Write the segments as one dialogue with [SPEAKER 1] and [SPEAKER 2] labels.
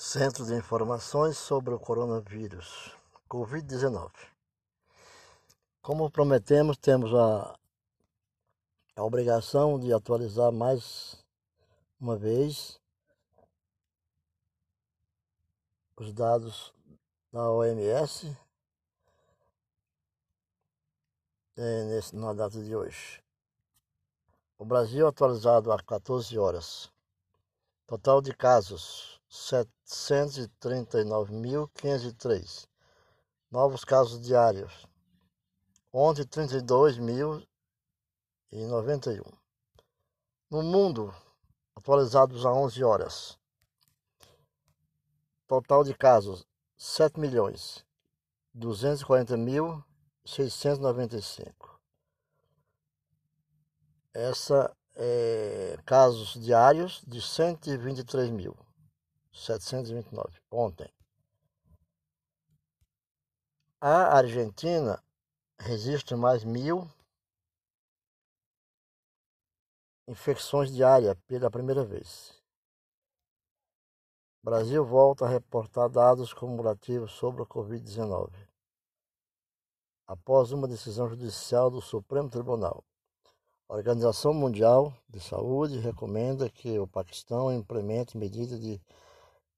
[SPEAKER 1] Centro de Informações sobre o Coronavírus, Covid-19. Como prometemos, temos a, a obrigação de atualizar mais uma vez os dados da OMS é, nesse, na data de hoje. O Brasil atualizado há 14 horas. Total de casos 739.503 novos casos diários. Ontem, 32.091. No mundo, atualizados a 11 horas. Total de casos, 7 milhões 240.695. Essa é casos diários de 123 mil. 729, ontem. A Argentina registra mais mil infecções diárias pela primeira vez. O Brasil volta a reportar dados cumulativos sobre a Covid-19. Após uma decisão judicial do Supremo Tribunal, a Organização Mundial de Saúde recomenda que o Paquistão implemente medidas de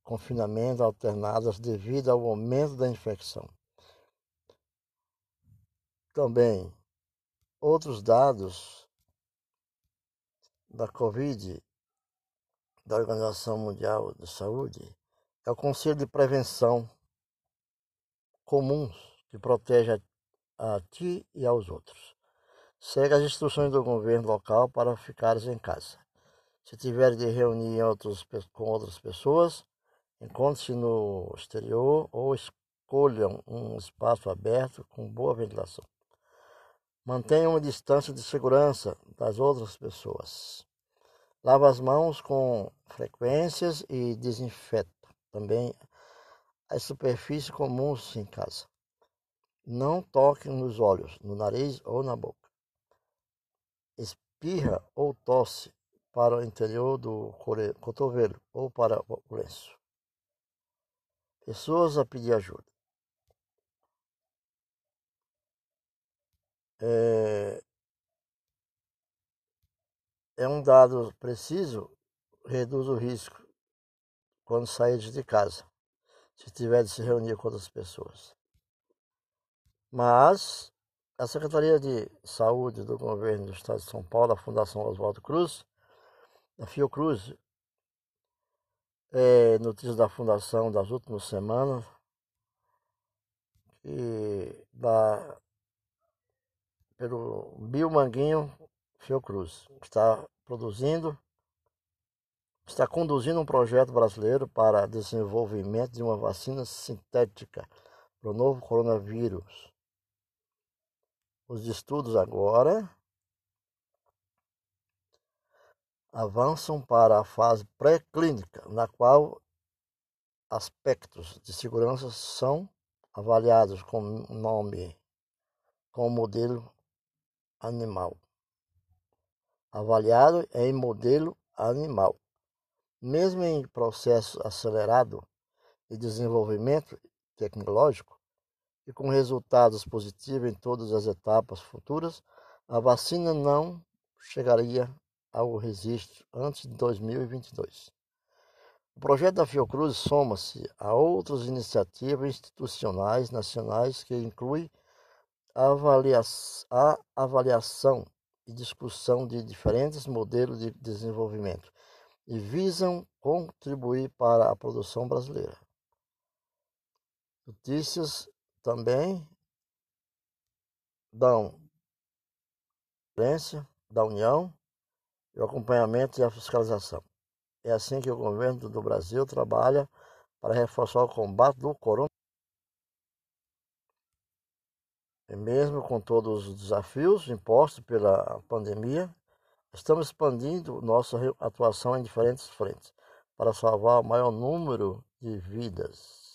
[SPEAKER 1] confinamento alternadas devido ao aumento da infecção. Também outros dados da Covid, da Organização Mundial de Saúde, é o Conselho de Prevenção Comuns, que protege a, a ti e aos outros. Segue as instruções do governo local para ficares em casa. Se tiver de reunir outros, com outras pessoas, Encontre-se no exterior ou escolham um espaço aberto com boa ventilação. Mantenha uma distância de segurança das outras pessoas. Lave as mãos com frequências e desinfeta também as superfícies comuns em casa. Não toque nos olhos, no nariz ou na boca. Espirra ou tosse para o interior do cotovelo ou para o lenço pessoas a pedir ajuda. É, é um dado preciso, reduz o risco quando sair de casa, se tiver de se reunir com outras pessoas. Mas a Secretaria de Saúde do Governo do Estado de São Paulo, a Fundação Oswaldo Cruz, a Fiocruz, é, notícias da fundação das últimas semanas, que da, pelo Bill Manguinho Fiocruz, que está produzindo, está conduzindo um projeto brasileiro para desenvolvimento de uma vacina sintética para o novo coronavírus. Os estudos agora avançam para a fase pré-clínica, na qual aspectos de segurança são avaliados com nome, com modelo animal. Avaliado em modelo animal. Mesmo em processo acelerado de desenvolvimento tecnológico e com resultados positivos em todas as etapas futuras, a vacina não chegaria ao registro antes de 2022. O projeto da Fiocruz soma-se a outras iniciativas institucionais nacionais que incluem a, a avaliação e discussão de diferentes modelos de desenvolvimento e visam contribuir para a produção brasileira. Notícias também dão da União o acompanhamento e a fiscalização. É assim que o governo do Brasil trabalha para reforçar o combate do coronavírus. E mesmo com todos os desafios impostos pela pandemia, estamos expandindo nossa atuação em diferentes frentes para salvar o maior número de vidas.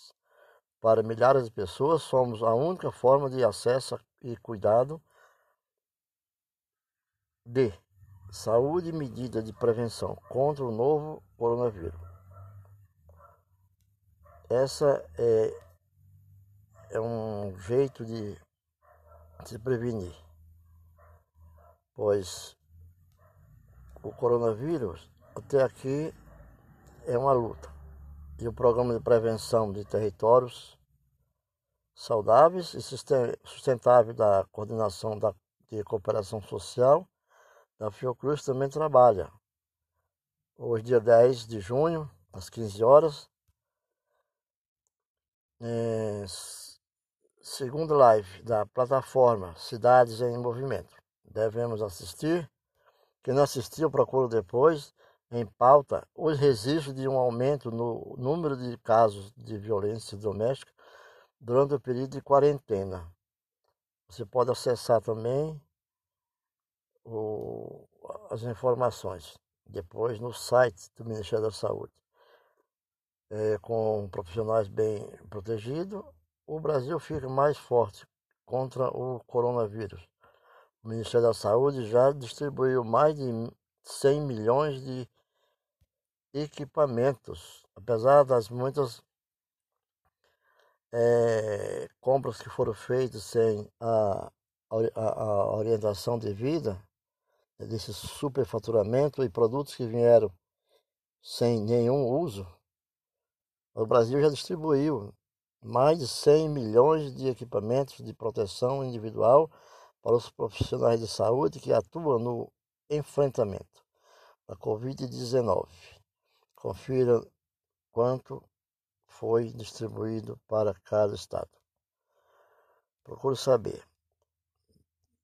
[SPEAKER 1] Para milhares de pessoas, somos a única forma de acesso e cuidado de Saúde e medidas de prevenção contra o novo coronavírus. Essa é, é um jeito de se prevenir, pois o coronavírus até aqui é uma luta. E o programa de prevenção de territórios saudáveis e sustentável da coordenação da, de cooperação social da Fiocruz também trabalha. Hoje, dia 10 de junho, às 15 horas, é, segunda live da plataforma Cidades em Movimento. Devemos assistir. Quem não assistiu, procura depois. Em pauta, os registros de um aumento no número de casos de violência doméstica durante o período de quarentena. Você pode acessar também o, as informações depois no site do Ministério da Saúde. É, com profissionais bem protegidos, o Brasil fica mais forte contra o coronavírus. O Ministério da Saúde já distribuiu mais de 100 milhões de equipamentos, apesar das muitas é, compras que foram feitas sem a, a, a orientação devida, desse superfaturamento e produtos que vieram sem nenhum uso, o Brasil já distribuiu mais de 100 milhões de equipamentos de proteção individual para os profissionais de saúde que atuam no enfrentamento da Covid-19. Confira quanto foi distribuído para cada estado. Procure saber.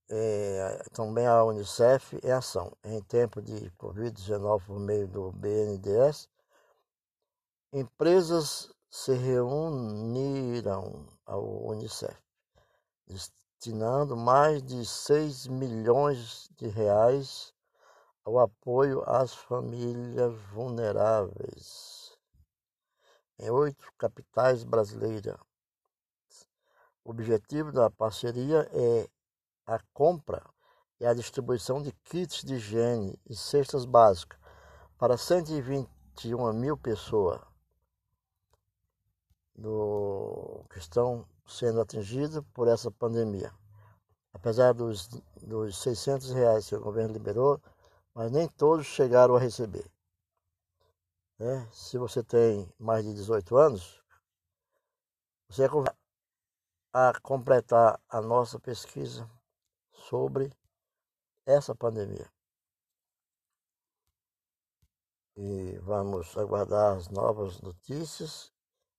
[SPEAKER 1] É, também a Unicef em ação. Em tempo de Covid-19 por meio do BNDES, empresas se reuniram ao Unicef, destinando mais de 6 milhões de reais ao apoio às famílias vulneráveis em oito capitais brasileiras. O objetivo da parceria é a compra e a distribuição de kits de higiene e cestas básicas para 121 mil pessoas do, que estão sendo atingidas por essa pandemia. Apesar dos, dos 600 reais que o governo liberou, mas nem todos chegaram a receber. Né? Se você tem mais de 18 anos, você é a completar a nossa pesquisa sobre essa pandemia. E vamos aguardar as novas notícias.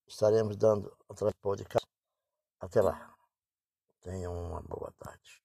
[SPEAKER 1] Estaremos dando através do podcast. Até lá. Tenham uma boa tarde.